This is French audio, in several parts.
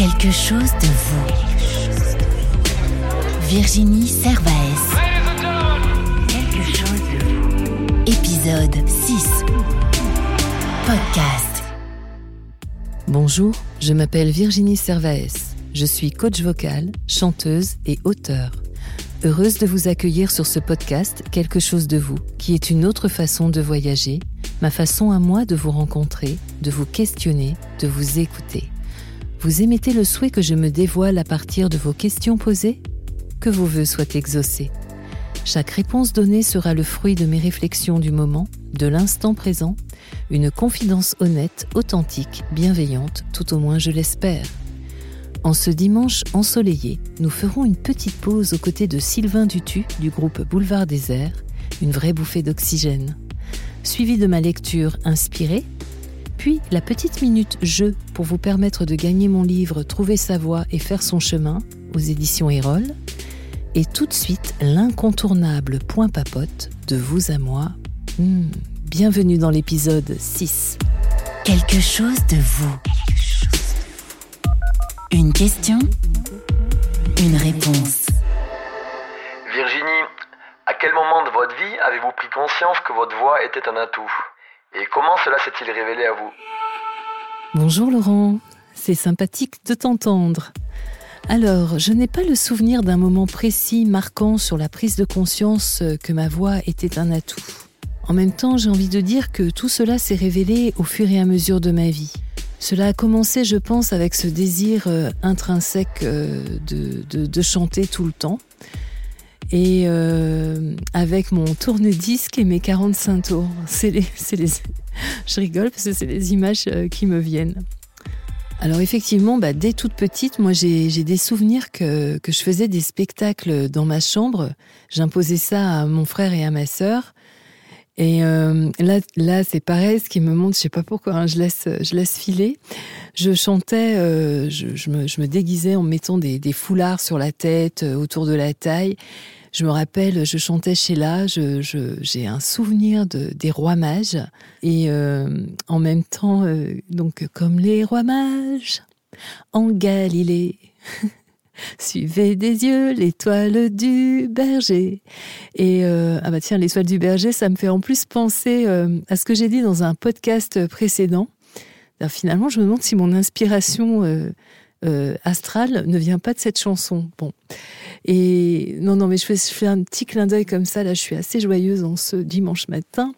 Quelque chose de vous. Virginie Servaes. Quelque chose de vous. Épisode 6. Podcast. Bonjour, je m'appelle Virginie Servaes. Je suis coach vocal, chanteuse et auteur. Heureuse de vous accueillir sur ce podcast Quelque chose de vous, qui est une autre façon de voyager, ma façon à moi de vous rencontrer, de vous questionner, de vous écouter. Vous émettez le souhait que je me dévoile à partir de vos questions posées? Que vos voeux soient exaucés. Chaque réponse donnée sera le fruit de mes réflexions du moment, de l'instant présent, une confidence honnête, authentique, bienveillante, tout au moins je l'espère. En ce dimanche ensoleillé, nous ferons une petite pause aux côtés de Sylvain Dutu du groupe Boulevard Désert, une vraie bouffée d'oxygène. Suivi de ma lecture inspirée, puis la petite minute jeu pour vous permettre de gagner mon livre Trouver sa voie et faire son chemin aux éditions Erol, et tout de suite l'incontournable point papote de vous à moi. Hmm, bienvenue dans l'épisode 6. Quelque chose de vous. Une question, une réponse. Virginie, à quel moment de votre vie avez-vous pris conscience que votre voix était un atout? Et comment cela s'est-il révélé à vous Bonjour Laurent, c'est sympathique de t'entendre. Alors, je n'ai pas le souvenir d'un moment précis marquant sur la prise de conscience que ma voix était un atout. En même temps, j'ai envie de dire que tout cela s'est révélé au fur et à mesure de ma vie. Cela a commencé, je pense, avec ce désir euh, intrinsèque euh, de, chanter tout le temps. Et euh, avec mon tourne-disque et mes 45 tours. C'est les, les, je rigole parce que c'est les images euh, qui me viennent. Alors effectivement, bah, dès toute petite, moi j'ai des souvenirs que, que je faisais des spectacles dans ma chambre. J'imposais ça à mon frère et à ma sœur. Et euh, là, là c'est pareil, ce qui me montre, je sais pas pourquoi, hein, je, laisse, je laisse filer. Je chantais, je, me, je, me, déguisais en mettant des, foulards sur la tête, autour de la taille. Je me rappelle, je chantais chez là, j'ai je, un souvenir de, des rois mages. Et euh, en même temps, euh, donc comme les rois mages en Galilée. Suivez des yeux l'étoile du berger. Et euh, ah bah tiens, l'étoile du berger, ça me fait en plus penser à ce que j'ai dit dans un podcast précédent. Finalement, je me demande si mon inspiration euh, astrale ne vient pas de cette chanson. Bon. Et non, non, mais je fais, un petit clin d'œil comme ça. Là, je suis assez joyeuse en ce dimanche matin.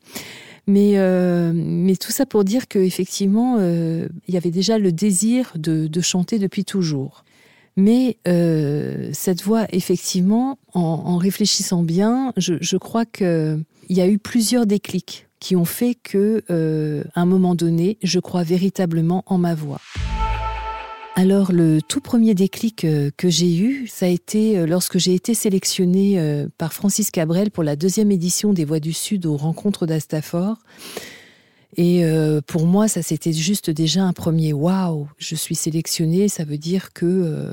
Mais, euh, mais tout ça pour dire qu'effectivement, euh, il y avait déjà le désir de, chanter depuis toujours. Mais euh, cette voix, effectivement, en, réfléchissant bien, je, crois qu'il y a eu plusieurs déclics qui ont fait que, un moment donné, je crois véritablement en ma voix. Alors le tout premier déclic euh, que j'ai eu, ça a été euh, lorsque j'ai été sélectionnée euh, par Francis Cabrel pour la deuxième édition des Voix du Sud aux rencontres d'Astafor. Et pour moi, ça c'était juste déjà un premier waouh, je suis sélectionnée, ça veut dire que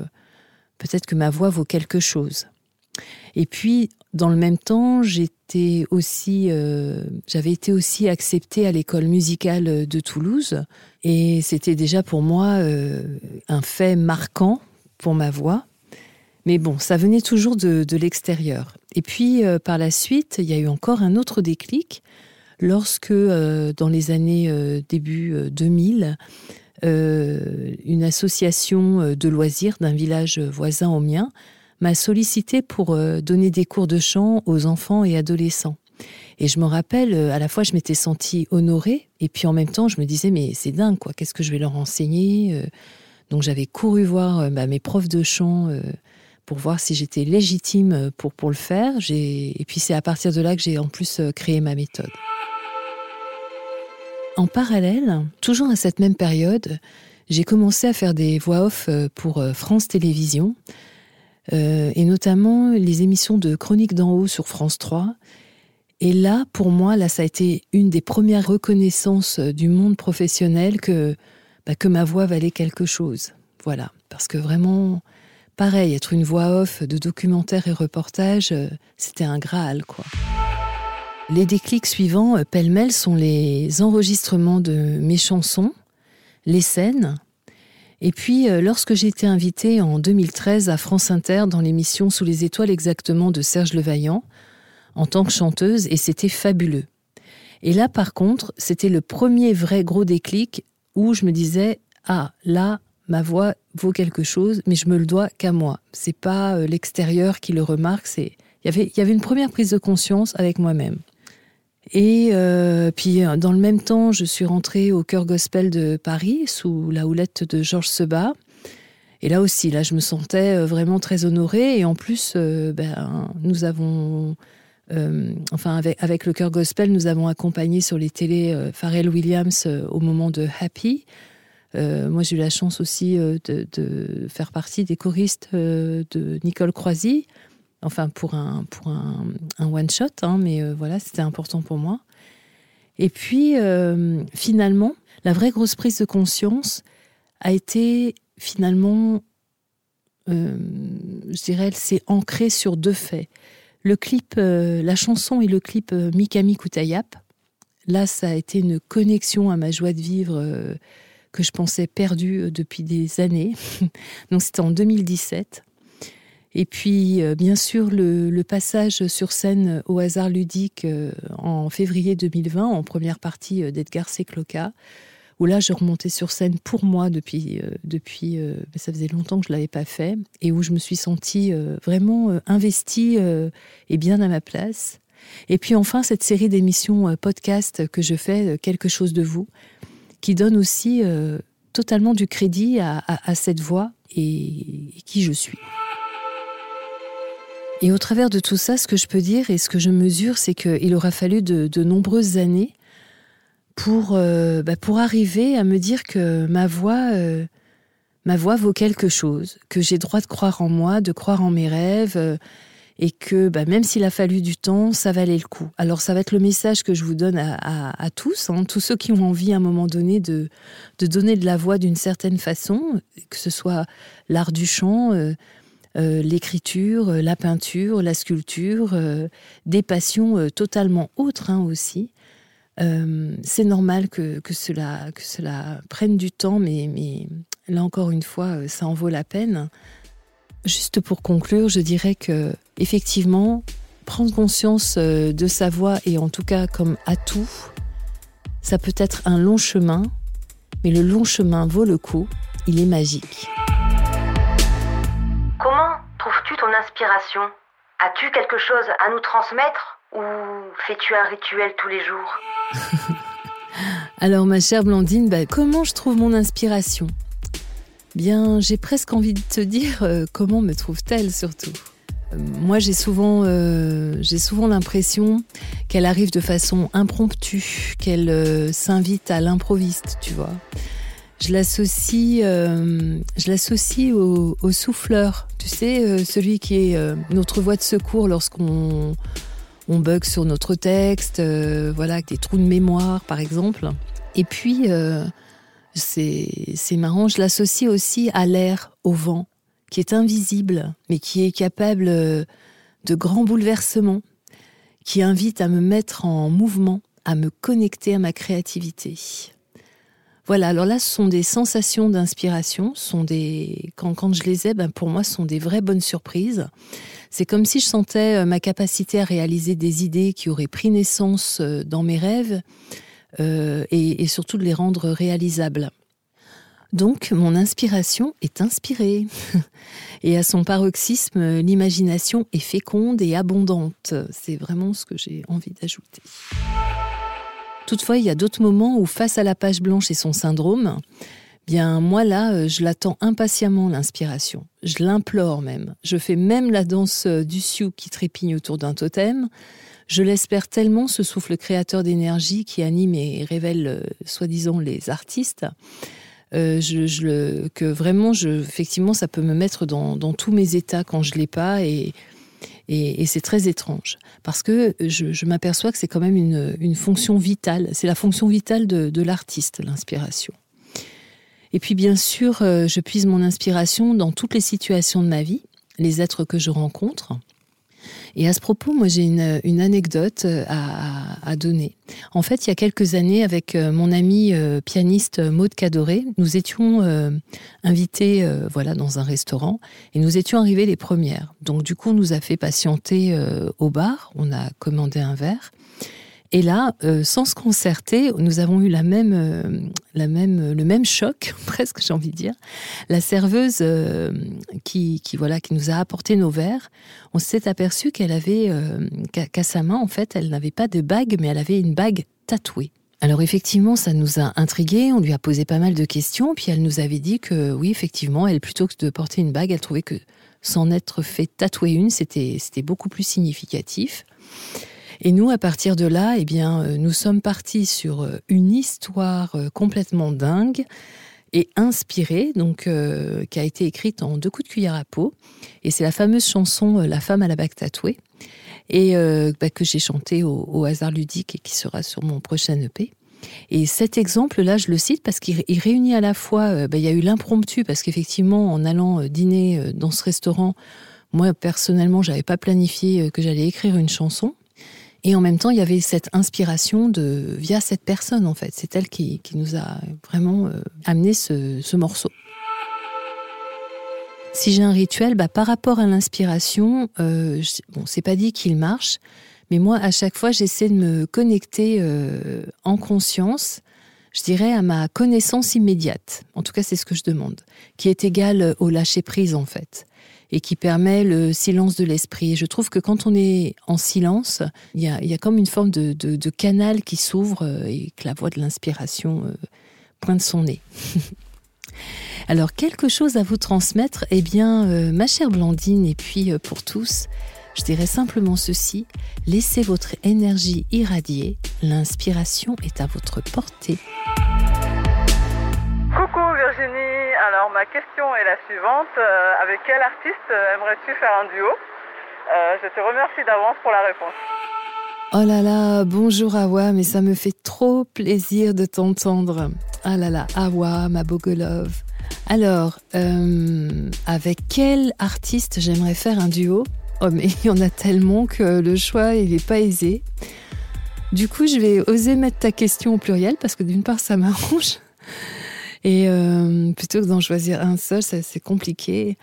peut-être que ma voix vaut quelque chose. Et puis, dans le même temps, j'étais aussi, j'avais été aussi acceptée à l'école musicale de Toulouse, et c'était déjà pour moi euh, un fait marquant pour ma voix. Mais bon, ça venait toujours de, l'extérieur. Et puis, euh, par la suite, il y a eu encore un autre déclic lorsque, euh, dans les années début 2000, euh, une association de loisirs d'un village voisin au mien m'a sollicité pour donner des cours de chant aux enfants et adolescents. Et je me rappelle, euh, à la fois, je m'étais sentie honorée, et puis en même temps, je me disais, mais c'est dingue, quoi, qu'est-ce que je vais leur enseigner Euh, Donc j'avais couru voir euh, bah, mes profs de chant pour voir si j'étais légitime pour, pour le faire. Et puis c'est à partir de là que j'ai en plus créé ma méthode. En parallèle, toujours à cette même période, j'ai commencé à faire des voix off pour France Télévisions, et notamment les émissions de Chroniques d'en haut sur France 3. Et là, pour moi, là, ça a été une des premières reconnaissances euh, du monde professionnel que, bah, que ma voix valait quelque chose. Voilà. Parce que vraiment, pareil, être une voix off de documentaires et reportages, euh, c'était un Graal, quoi. Les déclics suivants, euh, pêle-mêle, sont les enregistrements de mes chansons, les scènes, Et puis, lorsque j'ai été invitée en 2013 à France Inter dans l'émission Sous les étoiles exactement de Serge Levaillant, en tant que chanteuse, et c'était fabuleux. Et là, par contre, c'était le premier vrai gros déclic où je me disais ah là, ma voix vaut quelque chose, mais je me le dois qu'à moi. C'est pas euh, l'extérieur qui le remarque. C'est il y avait y avait une première prise de conscience avec moi-même. Et euh, puis euh, dans le même temps, je suis rentrée au chœur gospel de Paris sous la houlette de Georges Seba. Et là aussi, là, je me sentais vraiment très honorée. Et en plus, ben, nous avons euh, enfin, avec, le chœur gospel, nous avons accompagné sur les télés euh, Pharrell Williams euh, au moment de Happy. moi, j'ai eu la chance aussi de, faire partie des choristes de Nicole Croisy. Enfin, pour un, pour un one-shot, hein, mais voilà, c'était important pour moi. Et puis, finalement, la vraie grosse prise de conscience a été finalement, je dirais, elle s'est ancrée sur deux faits le clip, euh, la chanson et le clip euh, Mikami Kutayap, là, ça a été une connexion à ma joie de vivre euh, que je pensais perdue depuis des années. Donc, c'était en 2017. Et puis, bien sûr, le, passage sur scène au hasard ludique en février 2020, en première partie d'Edgar Secloca, où là, je remontais sur scène pour moi depuis, euh, depuis euh, ça faisait longtemps que je ne l'avais pas fait, et où je me suis sentie euh, vraiment investie et bien à ma place. Et puis enfin, cette série d'émissions podcast que je fais, Quelque chose de vous, qui donne aussi totalement du crédit à, cette voix et, qui je suis. Et au travers de tout ça, ce que je peux dire et ce que je mesure, c'est qu'il aura fallu de nombreuses années pour, euh, bah, pour arriver à me dire que ma voix, euh, ma voix vaut quelque chose, que j'ai droit de croire en moi, de croire en mes rêves, euh, et que bah, même s'il a fallu du temps, ça valait le coup. Alors ça va être le message que je vous donne à, tous, hein, tous ceux qui ont envie à un moment donné de, de donner de la voix d'une certaine façon, que ce soit l'art du chant. l'écriture, la peinture, la sculpture, des passions totalement autres hein, aussi. Euh, c'est normal que, cela, que cela prenne du temps, mais, mais là encore une fois, euh, ça en vaut la peine. Juste pour conclure, je dirais que effectivement, prendre conscience euh, de sa voix et en tout cas comme atout, ça peut être un long chemin, mais le long chemin vaut le coup, il est magique. Comment trouves-tu ton inspiration? As-tu quelque chose à nous transmettre? Ou fais-tu un rituel tous les jours Alors ma chère Blandine, bah, comment je trouve mon inspiration? Bien, j'ai presque envie de te dire euh, comment me trouve-t-elle surtout? Euh, moi, j'ai souvent, euh, j'ai souvent l'impression qu'elle arrive de façon impromptue, qu'elle s'invite à l'improviste, tu vois? Je l'associe, je au, au, souffleur, tu sais, celui qui est notre voie de secours lorsqu'on on bug sur notre texte, euh, voilà, des trous de mémoire par exemple. Et puis, euh, c'est marrant, je l'associe aussi à l'air, au vent, qui est invisible, mais qui est capable euh, de grands bouleversements, qui invite à me mettre en mouvement, à me connecter à ma créativité. Voilà, alors là, ce sont des sensations d'inspiration, sont des quand, quand je les ai, ben pour moi, ce sont des vraies bonnes surprises. C'est comme si je sentais euh, ma capacité à réaliser des idées qui auraient pris naissance euh, dans mes rêves euh, et, et surtout de les rendre réalisables. Donc, mon inspiration est inspirée. Et à son paroxysme, l'imagination est féconde et abondante. C'est vraiment ce que j'ai envie d'ajouter. Toutefois, il y a d'autres moments où, face à la page blanche et son syndrome, bien moi là, euh, je l'attends impatiemment l'inspiration. Je l'implore même. Je fais même la danse euh, du sioux qui trépigne autour d'un totem. Je l'espère tellement ce souffle créateur d'énergie qui anime et révèle euh, soi-disant les artistes. que vraiment, effectivement, ça peut me mettre dans, tous mes états quand je l'ai pas et, et, c'est très étrange parce que je, m'aperçois que c'est quand même une, fonction vitale. C'est la fonction vitale de, l'artiste, l'inspiration. Et puis bien sûr, euh, je puise mon inspiration dans toutes les situations de ma vie, les êtres que je rencontre. Et à ce propos, moi j'ai une, anecdote euh, à, donner. En fait, il y a quelques années, avec euh, mon ami euh, pianiste Maude Cadoré, nous étions invités voilà, dans un restaurant et nous étions arrivés les premières. Donc du coup, on nous a fait patienter au bar, on a commandé un verre. Et là, euh, sans se concerter, nous avons eu la même, euh, même, le même choc, presque j'ai envie de dire. La serveuse euh, qui, qui, voilà, qui nous a apporté nos verres, on s'est aperçu qu'elle avait, qu'à sa main, en fait, elle n'avait pas de bague, mais elle avait une bague tatouée. Alors effectivement, ça nous a intrigués, on lui a posé pas mal de questions, puis elle nous avait dit que oui, effectivement, elle, plutôt que de porter une bague, elle trouvait que s'en être fait tatouer une, c'était beaucoup plus significatif. Et nous, à partir de là, eh bien, euh, nous sommes partis sur euh, une histoire euh, complètement dingue et inspirée, donc qui a été écrite en deux coups de cuillère à peau. Et c'est la fameuse chanson La femme à la bague tatouée, et bah, que j'ai chantée au, hasard ludique et qui sera sur mon prochain EP. Et cet exemple-là, je le cite parce qu'il réunit à la fois, bah, il y a eu l'impromptu, parce qu'effectivement, en allant dîner dans ce restaurant, moi personnellement, j'avais pas planifié que j'allais écrire une chanson. Et en même temps, il y avait cette inspiration de via cette personne, en fait. C'est elle qui, nous a vraiment euh, amené ce, morceau. Si j'ai un rituel, bah, par rapport à l'inspiration, euh, bon, c'est pas dit qu'il marche, mais moi, à chaque fois, j'essaie de me connecter euh, en conscience, je dirais, à ma connaissance immédiate. En tout cas, c'est ce que je demande, qui est égale au lâcher prise, en fait et qui permet le silence de l'esprit. je trouve que quand on est en silence, il y a, comme une forme de, canal qui s'ouvre euh, et que la voix de l'inspiration euh, pointe son nez. Alors, quelque chose à vous transmettre Eh bien, euh, ma chère Blandine, et puis pour tous, je dirais simplement ceci, laissez votre énergie irradier, l'inspiration est à votre portée. Ma question est la suivante. Euh, avec quel artiste euh, aimerais-tu faire un duo euh, Je te remercie d'avance pour la réponse. Oh là là, bonjour Awa, mais ça me fait trop plaisir de t'entendre. Ah là là, Awa, ma Bogolov. Alors, avec quel artiste j'aimerais faire un duo? Oh mais il y en a tellement que le choix, il n'est pas aisé. Du coup, je vais oser mettre ta question au pluriel parce que d'une part, ça m'arrange. Et euh, plutôt que d'en choisir un seul, c'est compliqué.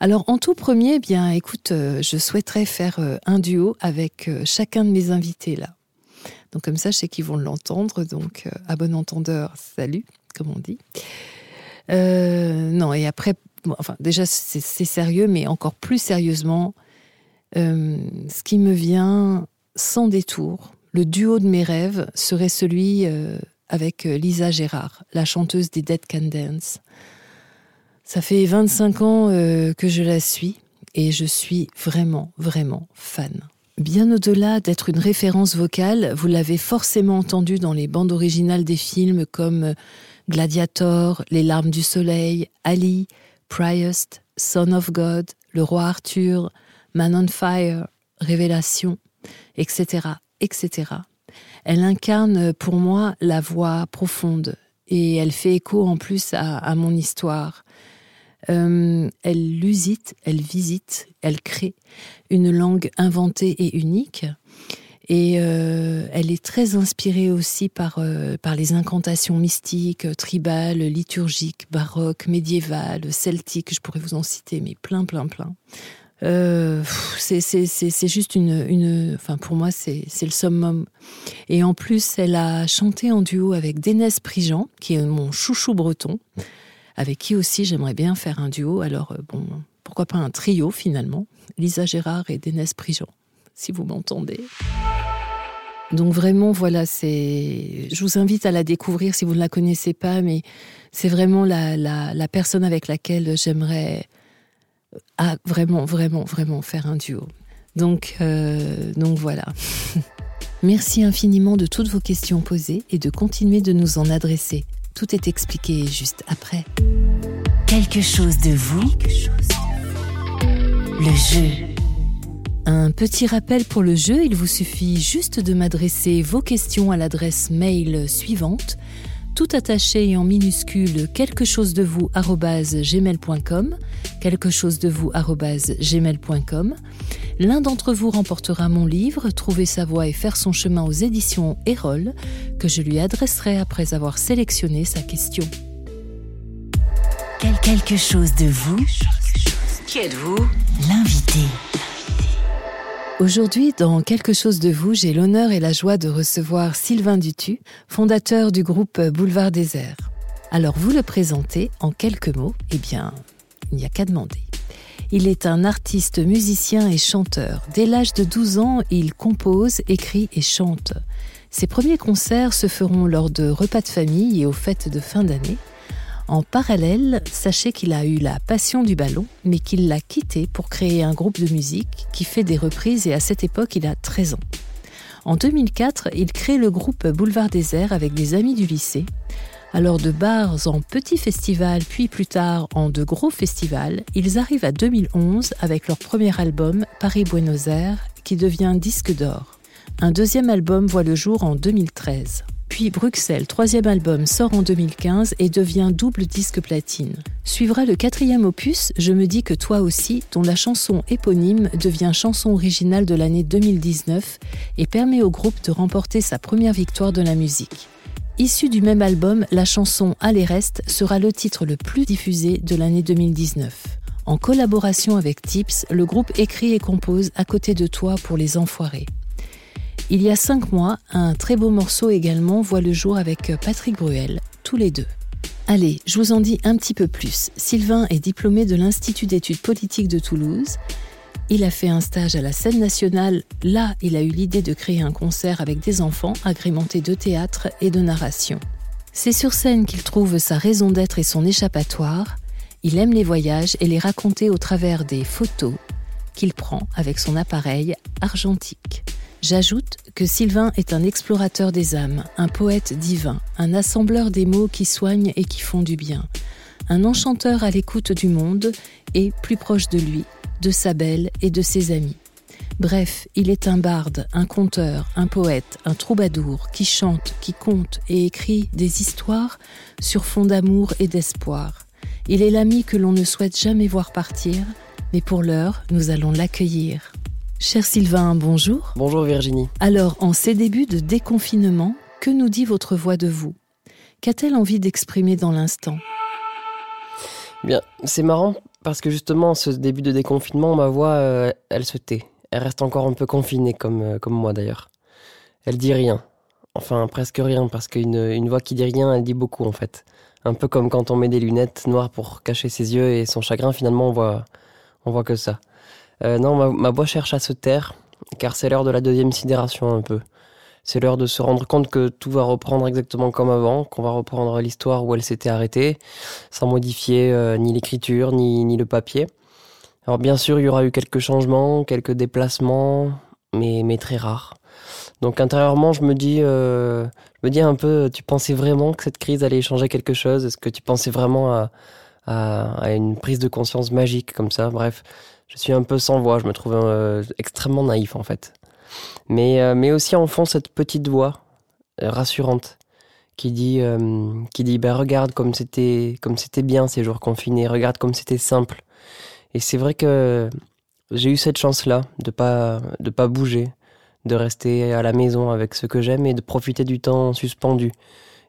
Alors en tout premier, eh bien écoute, euh, je souhaiterais faire euh, un duo avec chacun de mes invités là. Donc comme ça, je sais qu'ils vont l'entendre. Donc à bon entendeur, salut, comme on dit. non, et après, enfin déjà c'est sérieux, mais encore plus sérieusement, ce qui me vient sans détour, le duo de mes rêves serait celui avec euh, Lisa Gérard, la chanteuse des Dead Can Dance. Ça fait 25 ans euh, que je la suis et je suis vraiment, vraiment fan. Bien au-delà d'être une référence vocale, vous l'avez forcément entendu dans les bandes originales des films comme Gladiator, Les larmes du soleil, Ali, Priest, Son of God, Le roi Arthur, Man on Fire, Révélation, etc., etc. Elle incarne pour moi la voix profonde et elle fait écho en plus à, mon histoire. Euh, elle lusite, elle visite, elle crée une langue inventée et unique. Et euh, elle est très inspirée aussi par, euh, par les incantations mystiques, tribales, liturgiques, baroques, médiévales, celtiques, je pourrais vous en citer, mais plein, plein, plein. Euh, c'est juste une, enfin pour moi c'est le summum. Et en plus, elle a chanté en duo avec Dénès Prigent, qui est mon chouchou breton, avec qui aussi j'aimerais bien faire un duo. Alors euh, bon, pourquoi pas un trio finalement, Lisa Gérard et Dénès Prigent, si vous m'entendez. Donc vraiment, voilà, c'est. Je vous invite à la découvrir si vous ne la connaissez pas, mais c'est vraiment la personne avec laquelle j'aimerais à vraiment, vraiment, vraiment faire un duo. Donc, euh, donc voilà. Merci infiniment de toutes vos questions posées et de continuer de nous en adresser. Tout est expliqué juste après. Quelque chose de vous. Le jeu. Un petit rappel pour le jeu, il vous suffit juste de m'adresser vos questions à l'adresse mail suivante tout attaché et en minuscule quelque chose de vous gmail.com quelque chose de vous gmail.com L'un d'entre vous remportera mon livre, Trouver sa voie et faire son chemin aux éditions Erol, que je lui adresserai après avoir sélectionné sa question. Quel quelque chose de vous Qui êtes-vous? L'invité. Aujourd'hui, dans Quelque chose de vous, j'ai l'honneur et la joie de recevoir Sylvain Dutu, fondateur du groupe Boulevard Désert. Alors, vous le présentez en quelques mots Eh bien, il n'y a qu'à demander. Il est un artiste, musicien et chanteur. Dès l'âge de 12 ans, il compose, écrit et chante. Ses premiers concerts se feront lors de repas de famille et aux fêtes de fin d'année. En parallèle, sachez qu'il a eu la passion du ballon, mais qu'il l'a quitté pour créer un groupe de musique qui fait des reprises et à cette époque, il a 13 ans. En 2004, il crée le groupe Boulevard Désert avec des amis du lycée. Alors de bars en petits festivals, puis plus tard en de gros festivals, ils arrivent à 2011 avec leur premier album Paris-Buenos Aires qui devient disque d'or. Un deuxième album voit le jour en 2013. Puis Bruxelles, troisième album, sort en 2015 et devient double disque platine. Suivra le quatrième opus, Je me dis que toi aussi, dont la chanson éponyme devient chanson originale de l'année 2019 et permet au groupe de remporter sa première victoire de la musique. Issue du même album, la chanson Allez reste sera le titre le plus diffusé de l'année 2019. En collaboration avec Tips, le groupe écrit et compose À côté de toi pour les enfoirés. Il y a cinq mois, un très beau morceau également voit le jour avec Patrick Bruel, tous les deux. Allez, je vous en dis un petit peu plus. Sylvain est diplômé de l'Institut d'études politiques de Toulouse. Il a fait un stage à la scène nationale. Là, il a eu l'idée de créer un concert avec des enfants agrémenté de théâtre et de narration. C'est sur scène qu'il trouve sa raison d'être et son échappatoire. Il aime les voyages et les raconter au travers des photos qu'il prend avec son appareil argentique. J'ajoute que Sylvain est un explorateur des âmes, un poète divin, un assembleur des mots qui soignent et qui font du bien, un enchanteur à l'écoute du monde et plus proche de lui, de sa belle et de ses amis. Bref, il est un barde, un conteur, un poète, un troubadour qui chante, qui compte et écrit des histoires sur fond d'amour et d'espoir. Il est l'ami que l'on ne souhaite jamais voir partir, mais pour l'heure, nous allons l'accueillir. Cher Sylvain, bonjour. Bonjour Virginie. Alors, en ces débuts de déconfinement, que nous dit votre voix de vous? Qu'a-t-elle envie d'exprimer dans l'instant? Bien, c'est marrant parce que justement, ce début de déconfinement, ma voix, euh, elle se tait. Elle reste encore un peu confinée, comme, euh, comme moi d'ailleurs. Elle dit rien. Enfin, presque rien, parce qu'une une voix qui dit rien, elle dit beaucoup en fait. Un peu comme quand on met des lunettes noires pour cacher ses yeux et son chagrin, finalement, on voit, on voit que ça. Euh, non, ma, voix cherche à se taire, car c'est l'heure de la deuxième sidération un peu. C'est l'heure de se rendre compte que tout va reprendre exactement comme avant, qu'on va reprendre l'histoire où elle s'était arrêtée, sans modifier euh, ni l'écriture, ni, ni le papier. Alors bien sûr, il y aura eu quelques changements, quelques déplacements, mais, mais très rares. Donc intérieurement, je me dis, euh, je me dis un peu, tu pensais vraiment que cette crise allait changer quelque chose? Est-ce que tu pensais vraiment à, à, une prise de conscience magique comme ça? Bref, je suis un peu sans voix, je me trouve euh, extrêmement naïf en fait. Mais, euh, mais aussi en fond cette petite voix euh, rassurante qui dit, qui dit ben, regarde comme c'était comme c'était bien ces jours confinés, regarde comme c'était simple. Et c'est vrai que j'ai eu cette chance-là de pas de pas bouger, de rester à la maison avec ce que j'aime et de profiter du temps suspendu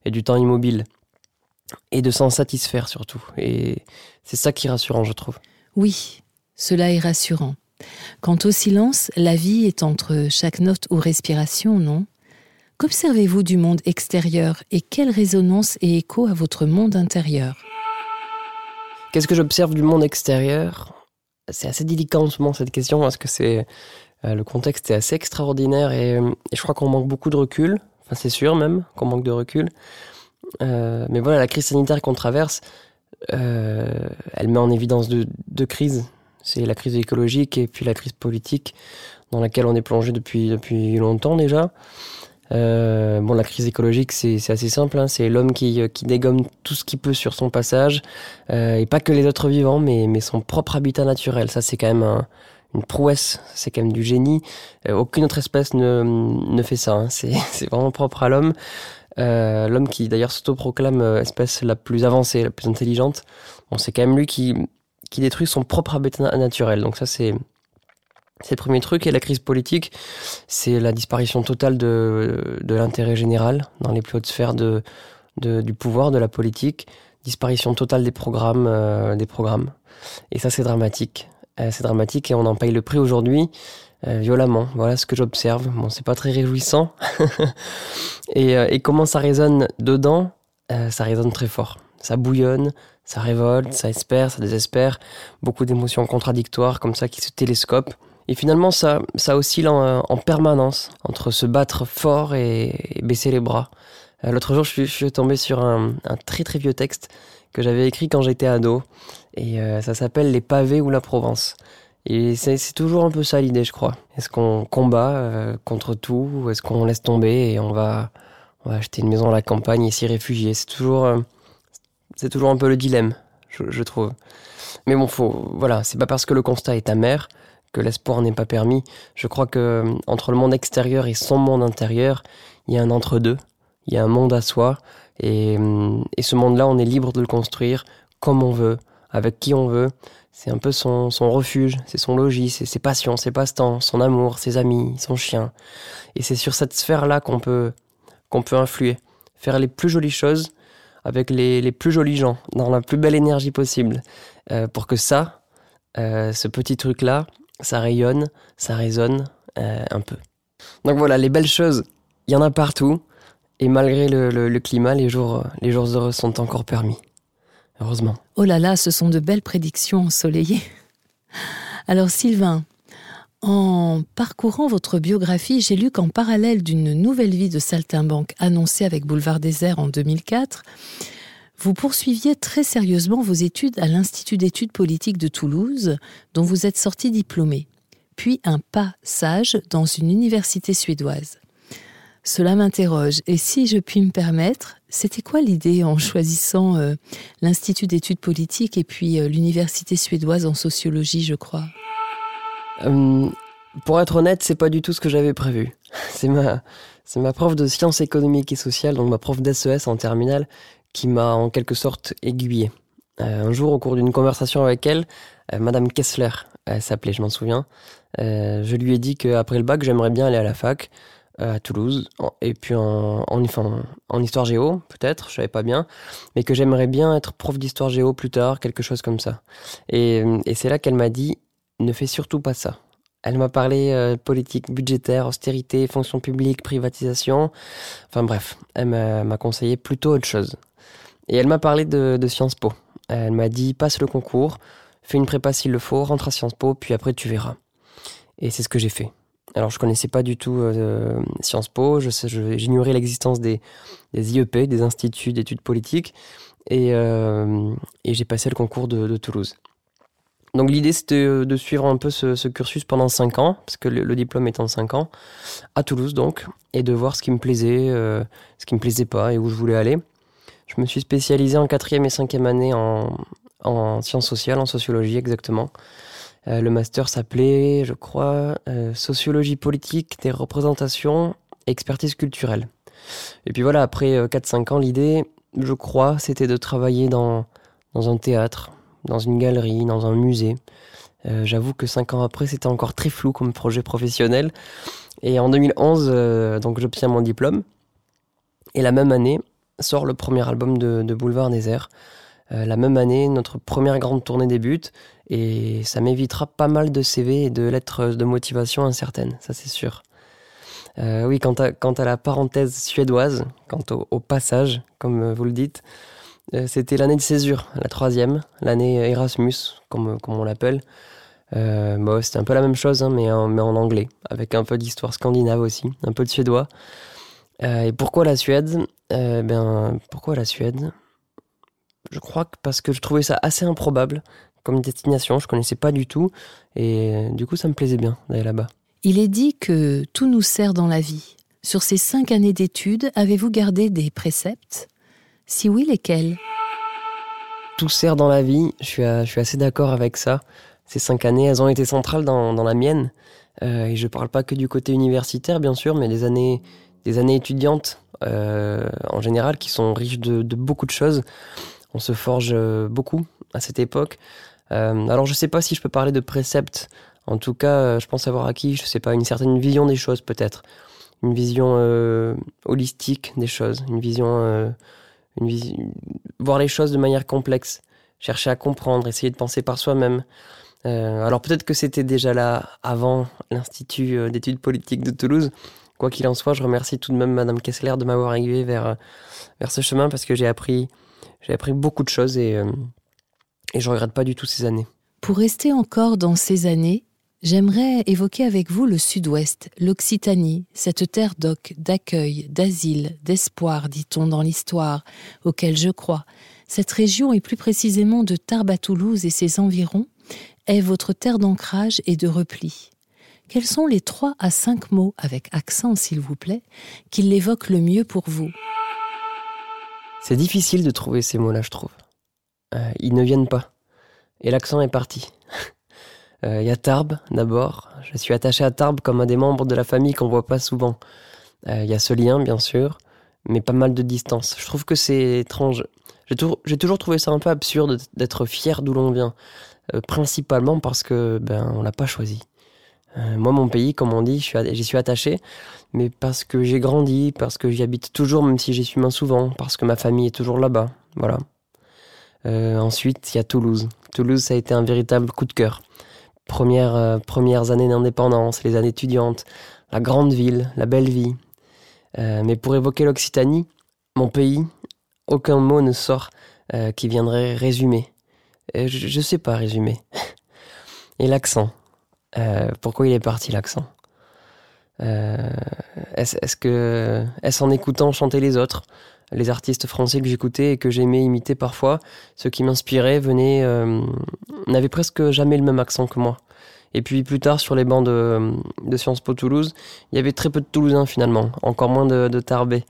et du temps immobile et de s'en satisfaire surtout. Et c'est ça qui est rassurant, je trouve. Oui, cela est rassurant. Quant au silence, la vie est entre chaque note ou respiration, non? Qu'observez-vous du monde extérieur et quelle résonance et écho à votre monde intérieur? Qu'est-ce que j'observe du monde extérieur? C'est assez délicat en ce moment cette question parce que c'est euh, le contexte est assez extraordinaire et, je crois qu'on manque beaucoup de recul. Enfin, c'est sûr même qu'on manque de recul. Euh, mais voilà, la crise sanitaire qu'on traverse, euh, elle met en évidence deux, deux crises c'est la crise écologique et puis la crise politique dans laquelle on est plongé depuis, depuis longtemps déjà. Euh, bon, la crise écologique, c'est assez simple. Hein. C'est l'homme qui, qui dégomme tout ce qu'il peut sur son passage, euh, et pas que les autres vivants, mais, mais son propre habitat naturel. Ça, c'est quand même un, une prouesse. C'est quand même du génie. Euh, aucune autre espèce ne, ne fait ça. Hein. C'est vraiment propre à l'homme. Euh, l'homme qui d'ailleurs s'autoproclame espèce la plus avancée, la plus intelligente. Bon, c'est quand même lui qui qui détruit son propre habitat naturel. Donc ça, c'est le premier truc. Et la crise politique, c'est la disparition totale de, de l'intérêt général dans les plus hautes sphères de, de, du pouvoir, de la politique. Disparition totale des programmes, euh, des programmes. Et ça, c'est dramatique. Euh, c'est dramatique et on en paye le prix aujourd'hui. Euh, violemment. Voilà ce que j'observe. Bon, c'est pas très réjouissant. et, et, comment ça résonne dedans? Ça résonne très fort. Ça bouillonne, ça révolte, ça espère, ça désespère. Beaucoup d'émotions contradictoires comme ça qui se télescopent. Et finalement, ça, ça oscille en, permanence entre se battre fort et, baisser les bras. Euh, l'autre jour, je suis, tombé sur un, très très vieux texte que j'avais écrit quand j'étais ado. Et euh, ça s'appelle Les pavés ou la Provence. Et c'est toujours un peu ça l'idée, je crois. Est-ce qu'on combat euh, contre tout ou est-ce qu'on laisse tomber et on va, on va acheter une maison à la campagne et s'y réfugier? C'est toujours, c'est toujours un peu le dilemme, je, trouve. Mais bon, faut, voilà, c'est pas parce que le constat est amer que l'espoir n'est pas permis. Je crois que euh, entre le monde extérieur et son monde intérieur, il y a un entre-deux. Il y a un monde à soi. Et, euh, et ce monde-là, on est libre de le construire comme on veut, avec qui on veut. C'est un peu son, son refuge, c'est son logis, c'est ses passions, ses passe-temps, son amour, ses amis, son chien. Et c'est sur cette sphère-là qu'on peut, qu'on peut influer. Faire les plus jolies choses avec les, les plus jolis gens, dans la plus belle énergie possible. Euh, pour que ça, euh, ce petit truc-là, ça rayonne, ça résonne euh, un peu. Donc voilà, les belles choses, il y en a partout. Et malgré le, climat, les jours, les jours heureux sont encore permis. Heureusement. Oh là là, ce sont de belles prédictions ensoleillées. Alors Sylvain, en parcourant votre biographie, j'ai lu qu'en parallèle d'une nouvelle vie de saltimbanque annoncée avec Boulevard Désert en 2004, vous poursuiviez très sérieusement vos études à l'Institut d'études politiques de Toulouse, dont vous êtes sorti diplômé, puis un passage dans une université suédoise. Cela m'interroge, et si je puis me permettre, c'était quoi l'idée en choisissant euh, l'Institut d'études politiques et puis euh, l'université suédoise en sociologie, je crois? Euh, Pour être honnête, c'est pas du tout ce que j'avais prévu. C'est ma, prof de sciences économiques et sociales, donc ma prof d'SES en terminale, qui m'a en quelque sorte aiguillé. Euh, un jour, au cours d'une conversation avec elle, euh, Madame Kessler, elle s'appelait, je m'en souviens, euh, je lui ai dit qu'après le bac, j'aimerais bien aller à la fac à Toulouse, et puis en, histoire géo, peut-être, je savais pas bien, mais que j'aimerais bien être prof d'histoire géo plus tard, quelque chose comme ça. Et c'est là qu'elle m'a dit, ne fais surtout pas ça. Elle m'a parlé politique budgétaire, austérité, fonction publique, privatisation. Enfin bref, elle m'a conseillé plutôt autre chose. Et elle m'a parlé de, Sciences Po. Elle m'a dit passe le concours, fais une prépa s'il le faut, rentre à Sciences Po, puis après tu verras. Et c'est ce que j'ai fait. Alors je connaissais pas du tout euh, Sciences Po, j'ignorais l'existence des, IEP, des instituts d'études politiques, euh, et, j'ai passé le concours de, Toulouse. Donc l'idée c'était de suivre un peu ce, cursus pendant 5 ans, parce que le, diplôme est en 5 ans, à Toulouse donc, et de voir ce qui me plaisait, euh, ce qui me plaisait pas et où je voulais aller. Je me suis spécialisé en quatrième et cinquième année en, en sciences sociales, en sociologie exactement. Euh, le master s'appelait, je crois, euh, sociologie politique des représentations, expertise culturelle. Et puis voilà, après 4-5 euh, ans, l'idée, je crois, c'était de travailler dans, dans un théâtre, dans une galerie, dans un musée. J'avoue que 5 ans après, c'était encore très flou comme projet professionnel. Et en 2011, donc j'obtiens mon diplôme. Et la même année, sort le premier album de, Boulevard Désert. Euh, la même année, notre première grande tournée débute et ça m'évitera pas mal de CV et de lettres de motivation incertaines, ça c'est sûr. Euh, oui, quant à, la parenthèse suédoise, quant au, passage, comme vous le dites, euh, c'était l'année de césure, la troisième, l'année Erasmus, comme, on l'appelle. bon, c'était un peu la même chose, hein, mais, en, anglais, avec un peu d'histoire scandinave aussi, un peu de suédois. et pourquoi la Suède? Euh, ben, pourquoi la Suède? Je crois que parce que je trouvais ça assez improbable comme destination, je connaissais pas du tout, et euh, du coup ça me plaisait bien d'aller là-bas. Il est dit que tout nous sert dans la vie. Sur ces cinq années d'études, avez-vous gardé des préceptes? Si oui, lesquels? Tout sert dans la vie, je suis, assez d'accord avec ça. Ces cinq années, elles ont été centrales dans, la mienne. Euh, et je parle pas que du côté universitaire, bien sûr, mais des années, des années étudiantes euh, en général qui sont riches de, beaucoup de choses. On se forge euh, beaucoup à cette époque. Alors je sais pas si je peux parler de préceptes En tout cas, je pense avoir acquis, je sais pas, une certaine vision des choses peut-être, une vision holistique des choses, une vision, voir les choses de manière complexe, chercher à comprendre, essayer de penser par soi-même. alors peut-être que c'était déjà là avant l'Institut d'études politiques de Toulouse, quoi qu'il en soit, je remercie tout de même Madame Kessler de m'avoir aiguillé vers, euh, vers ce chemin parce que j'ai appris, j'ai appris beaucoup de choses et, euh, et je regrette pas du tout ces années. Pour rester encore dans ces années, j'aimerais évoquer avec vous le Sud-Ouest, l'Occitanie, cette terre d'oc, d'accueil, d'asile, d'espoir, dit-on dans l'histoire, auquel je crois. Cette région, et plus précisément de Tarbes à Toulouse et ses environs, est votre terre d'ancrage et de repli. Quels sont les trois à cinq mots, avec accent s'il vous plaît, qui l'évoquent le mieux pour vous? C'est difficile de trouver ces mots-là, je trouve. Euh, ils ne viennent pas. Et l'accent est parti. Euh, il y a Tarbes, d'abord. Je suis attaché à Tarbes comme un des membres de la famille qu'on voit pas souvent. Euh, il y a ce lien, bien sûr, mais pas mal de distance. Je trouve que c'est étrange. J'ai toujours trouvé ça un peu absurde d'être fier d'où l'on vient. principalement parce que ben on l'a pas choisi. Euh, moi, mon pays, comme on dit, j'y suis attaché, mais parce que j'ai grandi, parce que j'y habite toujours, même si j'y suis moins souvent, parce que ma famille est toujours là-bas. Voilà. Euh, ensuite, il y a Toulouse. Toulouse, ça a été un véritable coup de cœur. Euh, premières années d'indépendance, les années étudiantes, la grande ville, la belle vie. mais pour évoquer l'Occitanie, mon pays, aucun mot ne sort qui viendrait résumer. je, ne sais pas résumer. Et l'accent. Euh, pourquoi il est parti l'accent? Euh, Est-ce que est-ce en écoutant chanter les autres, les artistes français que j'écoutais et que j'aimais imiter parfois, ceux qui m'inspiraient venaient euh, n'avaient presque jamais le même accent que moi. Et puis plus tard, sur les bancs de, Sciences Po Toulouse, il y avait très peu de Toulousains finalement, encore moins de, de Tarbais.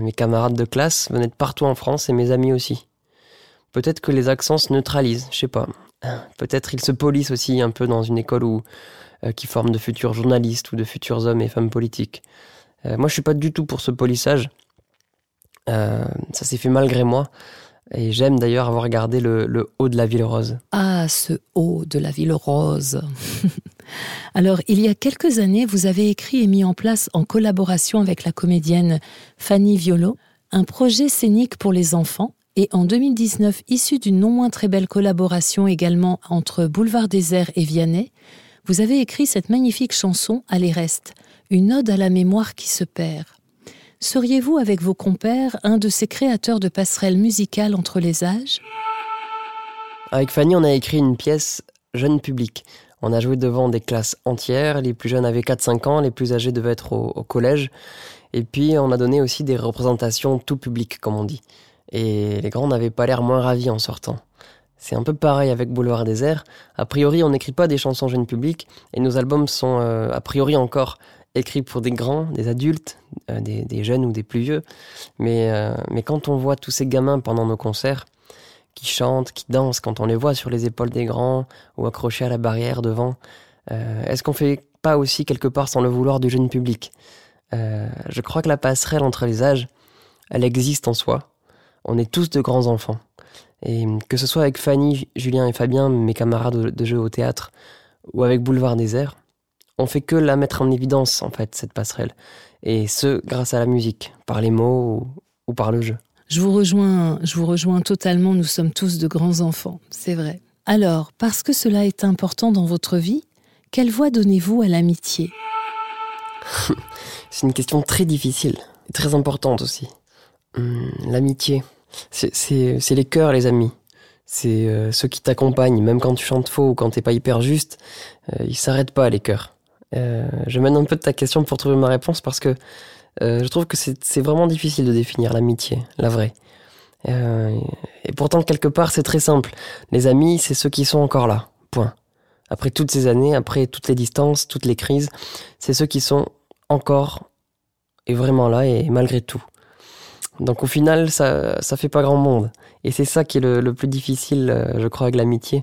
mes camarades de classe venaient de partout en France et mes amis aussi. Peut-être que les accents se neutralisent, je sais pas. Peut-être ils se polissent aussi un peu dans une école où, euh, qui forme de futurs journalistes ou de futurs hommes et femmes politiques. Euh, moi, je suis pas du tout pour ce polissage. Euh, ça s'est fait malgré moi. Et j'aime d'ailleurs avoir gardé le, haut de la ville rose. Ah, ce haut de la ville rose. Alors, il y a quelques années, vous avez écrit et mis en place, en collaboration avec la comédienne Fanny Violo, un projet scénique pour les enfants et en 2019, issu d'une non moins très belle collaboration également entre Boulevard Désert et Vianney, vous avez écrit cette magnifique chanson Allez reste, une ode à la mémoire qui se perd. Seriez-vous avec vos compères un de ces créateurs de passerelles musicales entre les âges? Avec Fanny, on a écrit une pièce jeune public. On a joué devant des classes entières, les plus jeunes avaient 4-5 ans, les plus âgés devaient être au, collège. Et puis on a donné aussi des représentations tout public, comme on dit et les grands n'avaient pas l'air moins ravis en sortant. C'est un peu pareil avec Boulevard Désert. A priori, on n'écrit pas des chansons jeunes publics, et nos albums sont euh, a priori encore écrits pour des grands, des adultes, euh, des, jeunes ou des plus vieux. Mais, euh, mais quand on voit tous ces gamins pendant nos concerts, qui chantent, qui dansent, quand on les voit sur les épaules des grands ou accrochés à la barrière devant, est-ce qu'on fait pas aussi quelque part sans le vouloir du jeune public? Je crois que la passerelle entre les âges, elle existe en soi on est tous de grands enfants. Et que ce soit avec Fanny, Julien et Fabien, mes camarades de jeu au théâtre, ou avec Boulevard Désert, on fait que la mettre en évidence, en fait, cette passerelle. Et ce, grâce à la musique, par les mots ou, par le jeu. Je vous rejoins, je vous rejoins totalement, nous sommes tous de grands enfants, c'est vrai. Alors, parce que cela est important dans votre vie, quelle voix donnez-vous à l'amitié? C'est une question très difficile, et très importante aussi. Hum, l'amitié, c'est les cœurs, les amis. C'est euh, ceux qui t'accompagnent, même quand tu chantes faux ou quand t'es pas hyper juste, euh, ils s'arrêtent pas, les cœurs. Euh, je mène un peu de ta question pour trouver ma réponse parce que je trouve que c'est vraiment difficile de définir l'amitié, la vraie. et pourtant, quelque part, c'est très simple. Les amis, c'est ceux qui sont encore là. Point. Après toutes ces années, après toutes les distances, toutes les crises, c'est ceux qui sont encore et vraiment là et malgré tout. Donc au final, ça, ça fait pas grand monde. Et c'est ça qui est le, plus difficile, euh, je crois, avec l'amitié.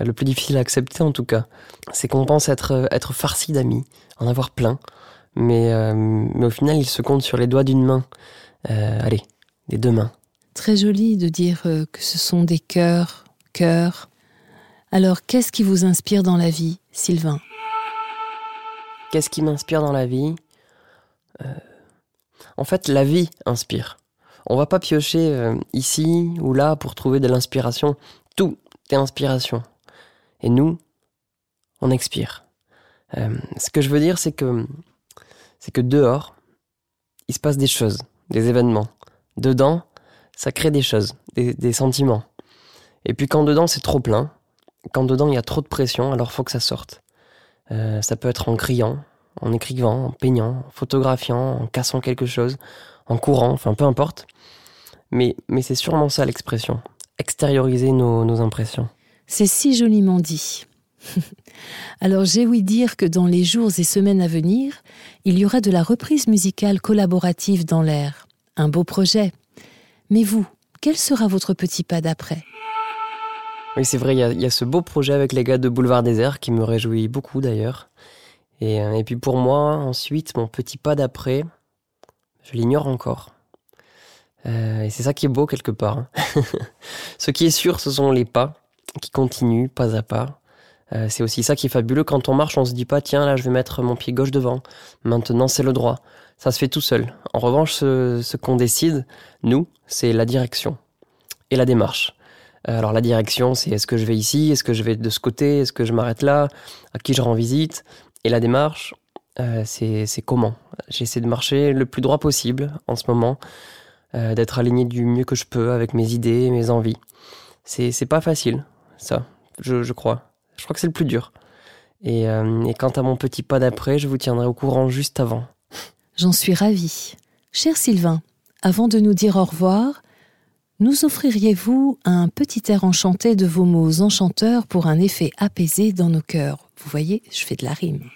Le plus difficile à accepter en tout cas. C'est qu'on pense être, être farci d'amis, en avoir plein. Mais, euh, mais au final, il se compte sur les doigts d'une main. Euh, allez, des deux mains. Très joli de dire que ce sont des cœurs, cœurs. Alors qu'est-ce qui vous inspire dans la vie Sylvain? Qu'est-ce qui m'inspire dans la vie? Euh, En fait, la vie inspire. On va pas piocher euh, ici ou là pour trouver de l'inspiration. Tout est inspiration. Et nous, on expire. Euh, ce que je veux dire, c'est que, c'est que dehors, il se passe des choses, des événements. Dedans, ça crée des choses, des, sentiments. Et puis quand dedans c'est trop plein, quand dedans il y a trop de pression, alors faut que ça sorte. Euh, ça peut être en criant, en écrivant, en peignant, en photographiant, en cassant quelque chose, en courant, enfin peu importe. Mais, mais c'est sûrement ça l'expression. Extérioriser nos, nos impressions. C'est si joliment dit. Alors j'ai ouï dire que dans les jours et semaines à venir, il y aura de la reprise musicale collaborative dans l'air. Un beau projet. Mais vous, quel sera votre petit pas d'après? Oui, c'est vrai, il y, a ce beau projet avec les gars de Boulevard Désert qui me réjouit beaucoup d'ailleurs. Et, euh, et, puis pour moi, ensuite, mon petit pas d'après, je l'ignore encore. Euh, et c'est ça qui est beau quelque part. Hein. ce qui est sûr, ce sont les pas qui continuent pas à pas. Euh, c'est aussi ça qui est fabuleux. Quand on marche, on se dit pas, tiens, là, je vais mettre mon pied gauche devant. Maintenant, c'est le droit. Ça se fait tout seul. En revanche, ce, qu'on décide, nous, c'est la direction et la démarche. Euh, alors la direction, c'est est-ce que je vais ici, est-ce que je vais de ce côté, est-ce que je m'arrête là, à qui je rends visite. Et la démarche, euh, c'est comment. J'essaie de marcher le plus droit possible en ce moment, d'être aligné du mieux que je peux avec mes idées, mes envies. C'est pas facile, ça, je crois. Je crois que c'est le plus dur. Et, euh, et quant à mon petit pas d'après, je vous tiendrai au courant juste avant. J'en suis ravie. Cher Sylvain, avant de nous dire au revoir, nous offririez-vous un petit air enchanté de vos mots enchanteurs pour un effet apaisé dans nos cœurs? Vous voyez, je fais de la rime.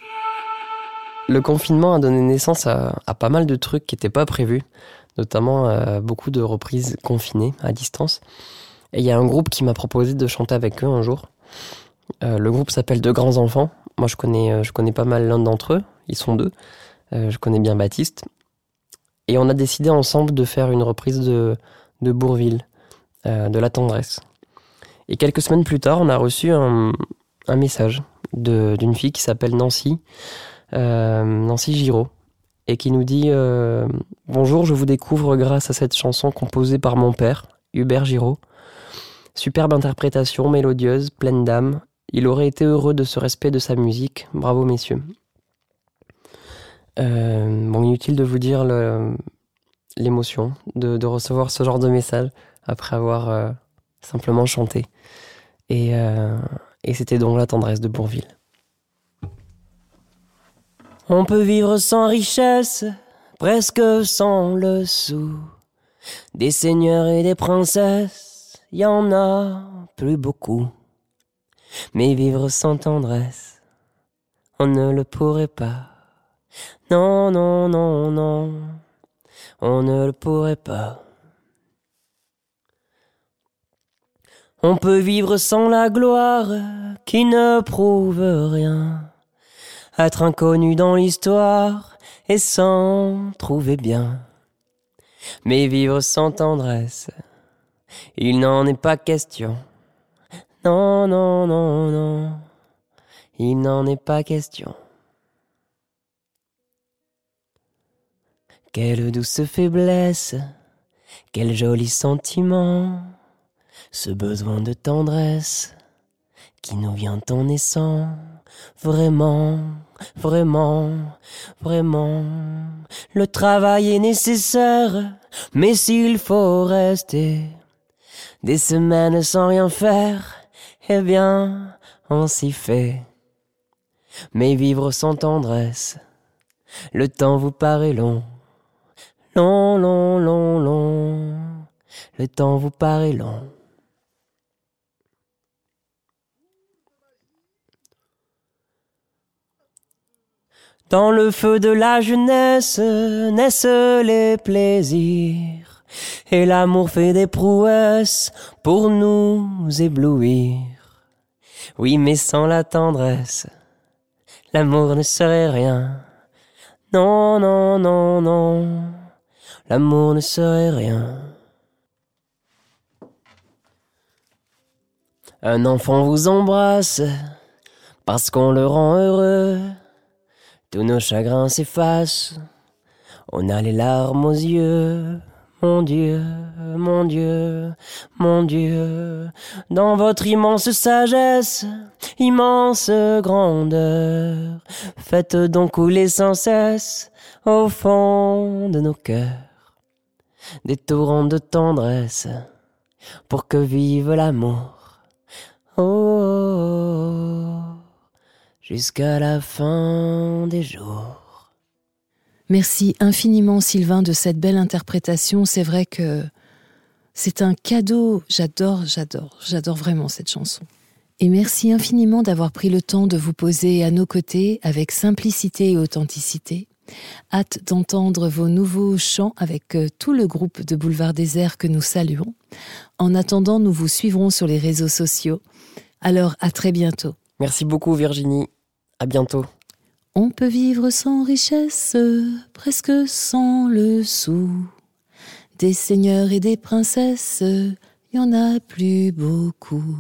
Le confinement a donné naissance à, pas mal de trucs qui n'étaient pas prévus, notamment euh, beaucoup de reprises confinées à distance. Et il y a un groupe qui m'a proposé de chanter avec eux un jour. Euh, le groupe s'appelle De Grands Enfants. Moi, je connais, euh, je connais pas mal l'un d'entre eux. Ils sont deux. Euh, je connais bien Baptiste. Et on a décidé ensemble de faire une reprise de, de Bourville, de La Tendresse. Et quelques semaines plus tard, on a reçu un, un message d'une fille qui s'appelle Nancy, Nancy Giraud, et qui nous dit Bonjour, je vous découvre grâce à cette chanson composée par mon père, Hubert Giraud. Superbe interprétation, mélodieuse, pleine d'âme, il aurait été heureux de ce respect de sa musique. Bravo, messieurs. Euh, bon, inutile de vous dire l'émotion de, recevoir ce genre de message après avoir euh, simplement chanté. Et, euh, et c'était donc la tendresse de Bourville. On peut vivre sans richesse, presque sans le sou. Des seigneurs et des princesses, y en a plus beaucoup. Mais vivre sans tendresse, on ne le pourrait pas. Non, non, non, non, on ne le pourrait pas. On peut vivre sans la gloire qui ne prouve rien, être inconnu dans l'histoire et s'en trouver bien. Mais vivre sans tendresse, il n'en est pas question. Non, non, non, non, il n'en est pas question. Quelle douce faiblesse, quel joli sentiment, ce besoin de tendresse qui nous vient en naissant. Vraiment, vraiment, vraiment, le travail est nécessaire, mais s'il faut rester des semaines sans rien faire, eh bien, on s'y fait. Mais vivre sans tendresse, le temps vous paraît long. Long, long, long, long, le temps vous paraît long. Dans le feu de la jeunesse naissent les plaisirs, et l'amour fait des prouesses pour nous éblouir. Oui, mais sans la tendresse, l'amour ne serait rien. Non, non, non, non, l'amour ne serait rien. Un enfant vous embrasse, Parce qu'on le rend heureux, tous nos chagrins s'effacent. On a les larmes aux yeux. Mon Dieu, mon Dieu, mon Dieu, dans votre immense sagesse, immense grandeur, faites donc couler sans cesse au fond de nos cœurs des torrents de tendresse pour que vive l'amour. Oh, jusqu'à la fin des jours. Merci infiniment Sylvain de cette belle interprétation. C'est vrai que c'est un cadeau. J'adore, j'adore, j'adore vraiment cette chanson. Et merci infiniment d'avoir pris le temps de vous poser à nos côtés avec simplicité et authenticité. Hâte d'entendre vos nouveaux chants avec euh, tout le groupe de Boulevard Désert que nous saluons. En attendant, nous vous suivrons sur les réseaux sociaux. Alors à très bientôt. Merci beaucoup Virginie. À bientôt. On peut vivre sans richesse, presque sans le sou. Des seigneurs et des princesses, y en a plus beaucoup.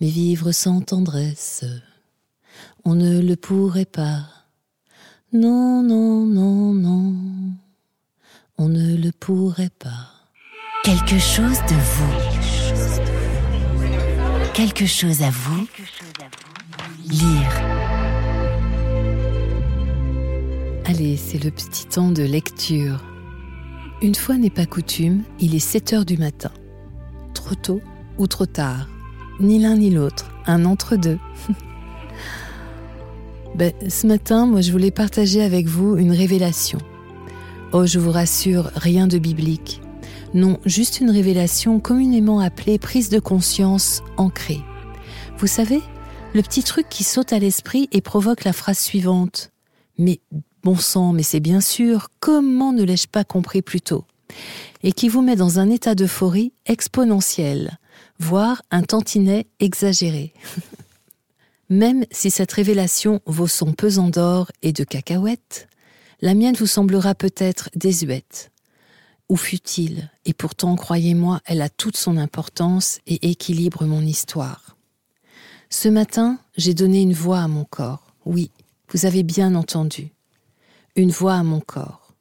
Mais vivre sans tendresse, on ne le pourrait pas. Non, non, non, non, on ne le pourrait pas. Quelque chose de vous. Quelque chose à vous. Lire. Allez, c'est le petit temps de lecture. Une fois n'est pas coutume, il est 7 heures du matin. Trop tôt ou trop tard Ni l'un ni l'autre, un entre-deux. ben, ce matin, moi, je voulais partager avec vous une révélation. Oh, je vous rassure, rien de biblique. Non, juste une révélation communément appelée prise de conscience ancrée. Vous savez, le petit truc qui saute à l'esprit et provoque la phrase suivante. Mais Bon sang, mais c'est bien sûr, comment ne l'ai-je pas compris plus tôt Et qui vous met dans un état d'euphorie exponentiel, voire un tantinet exagéré. Même si cette révélation vaut son pesant d'or et de cacahuètes, la mienne vous semblera peut-être désuète ou futile, et pourtant, croyez-moi, elle a toute son importance et équilibre mon histoire. Ce matin, j'ai donné une voix à mon corps. Oui, vous avez bien entendu une voix à mon corps.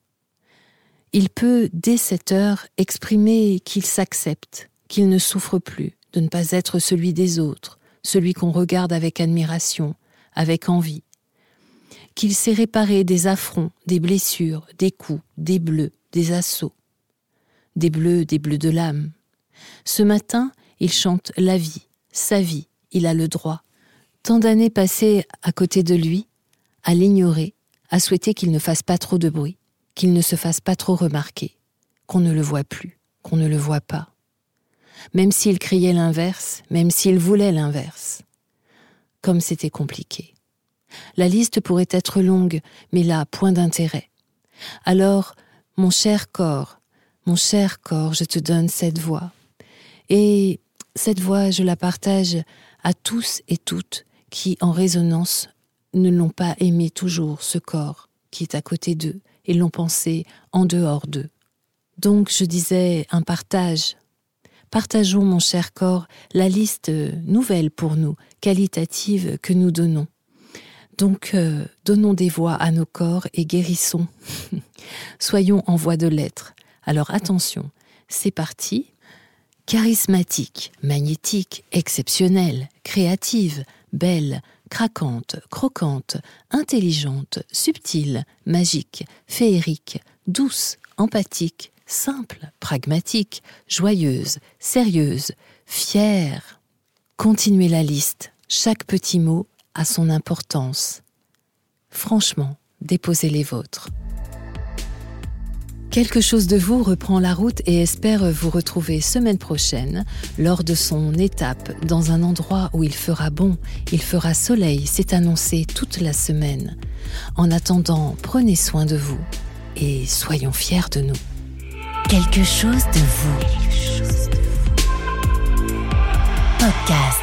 Il peut, dès cette heure, exprimer qu'il s'accepte, qu'il ne souffre plus, de ne pas être celui des autres, celui qu'on regarde avec admiration, avec envie, qu'il s'est réparé des affronts, des blessures, des coups, des bleus, des assauts, des bleus, des bleus de l'âme. Ce matin, il chante la vie, sa vie, il a le droit. Tant d'années passées à côté de lui, à l'ignorer, à souhaiter qu'il ne fasse pas trop de bruit, qu'il ne se fasse pas trop remarquer, qu'on ne le voit plus, qu'on ne le voit pas. Même s'il criait l'inverse, même s'il voulait l'inverse. Comme c'était compliqué. La liste pourrait être longue, mais là, point d'intérêt. Alors, mon cher corps, mon cher corps, je te donne cette voix. Et cette voix, je la partage à tous et toutes qui, en résonance, ne l'ont pas aimé toujours, ce corps qui est à côté d'eux, et l'ont pensé en dehors d'eux. Donc je disais un partage. Partageons, mon cher corps, la liste nouvelle pour nous, qualitative que nous donnons. Donc euh, donnons des voix à nos corps et guérissons. Soyons en voie de l'être. Alors attention, c'est parti. Charismatique, magnétique, exceptionnelle, créative, belle, craquante, croquante, intelligente, subtile, magique, féerique, douce, empathique, simple, pragmatique, joyeuse, sérieuse, fière. Continuez la liste, chaque petit mot a son importance. Franchement, déposez les vôtres. Quelque chose de vous reprend la route et espère vous retrouver semaine prochaine lors de son étape dans un endroit où il fera bon, il fera soleil, c'est annoncé toute la semaine. En attendant, prenez soin de vous et soyons fiers de nous. Quelque chose de vous. Podcast.